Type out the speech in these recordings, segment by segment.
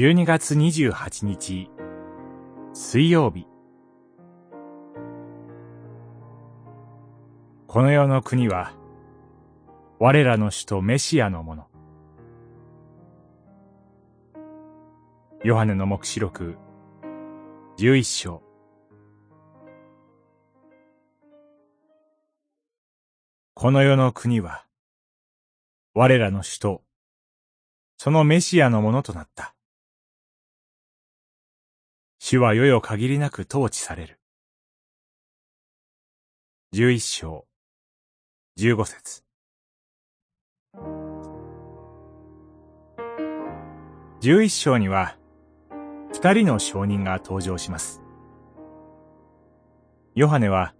12月28日、水曜日。この世の国は、我らの首都メシアのもの。ヨハネの目視録、11章。この世の国は、我らの首都、そのメシアのものとなった。主は世よ限りなく統治される。十一章、十五節。十一章には、二人の証人が登場します。ヨハネは、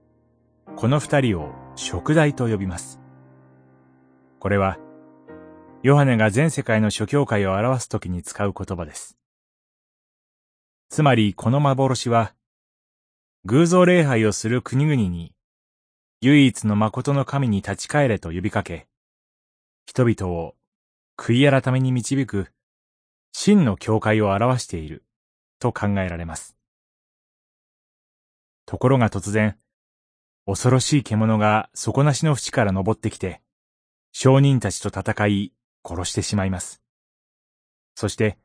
この二人を食材と呼びます。これは、ヨハネが全世界の諸教会を表すときに使う言葉です。つまりこの幻は、偶像礼拝をする国々に、唯一の誠の神に立ち返れと呼びかけ、人々を悔い改めに導く真の教会を表していると考えられます。ところが突然、恐ろしい獣が底なしの淵から登ってきて、商人たちと戦い、殺してしまいます。そして、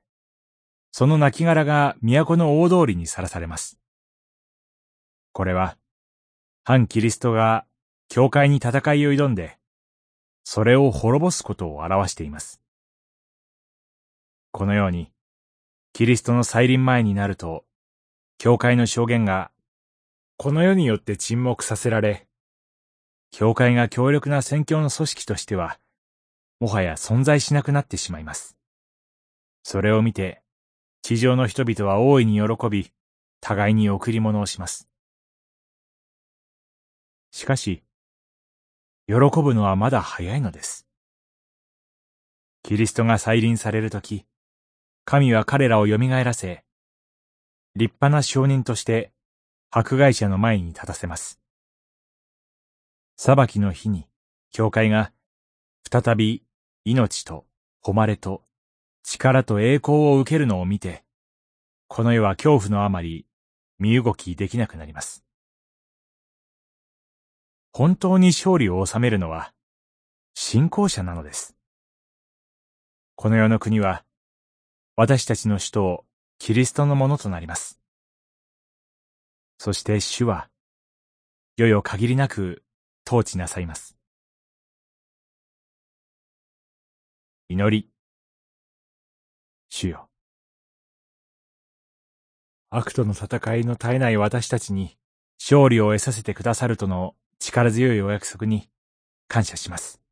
その亡骸が都の大通りにさらされます。これは、反キリストが教会に戦いを挑んで、それを滅ぼすことを表しています。このように、キリストの再臨前になると、教会の証言が、この世によって沈黙させられ、教会が強力な宣教の組織としては、もはや存在しなくなってしまいます。それを見て、地上の人々は大いに喜び、互いに贈り物をします。しかし、喜ぶのはまだ早いのです。キリストが再臨されるとき、神は彼らを蘇らせ、立派な証人として迫害者の前に立たせます。裁きの日に、教会が再び命と誉れと力と栄光を受けるのを見て、この世は恐怖のあまり身動きできなくなります。本当に勝利を収めるのは信仰者なのです。この世の国は私たちの首都キリストのものとなります。そして主は世よ限りなく統治なさいます。祈り。主よ。悪との戦いの絶えない私たちに勝利を得させてくださるとの力強いお約束に感謝します。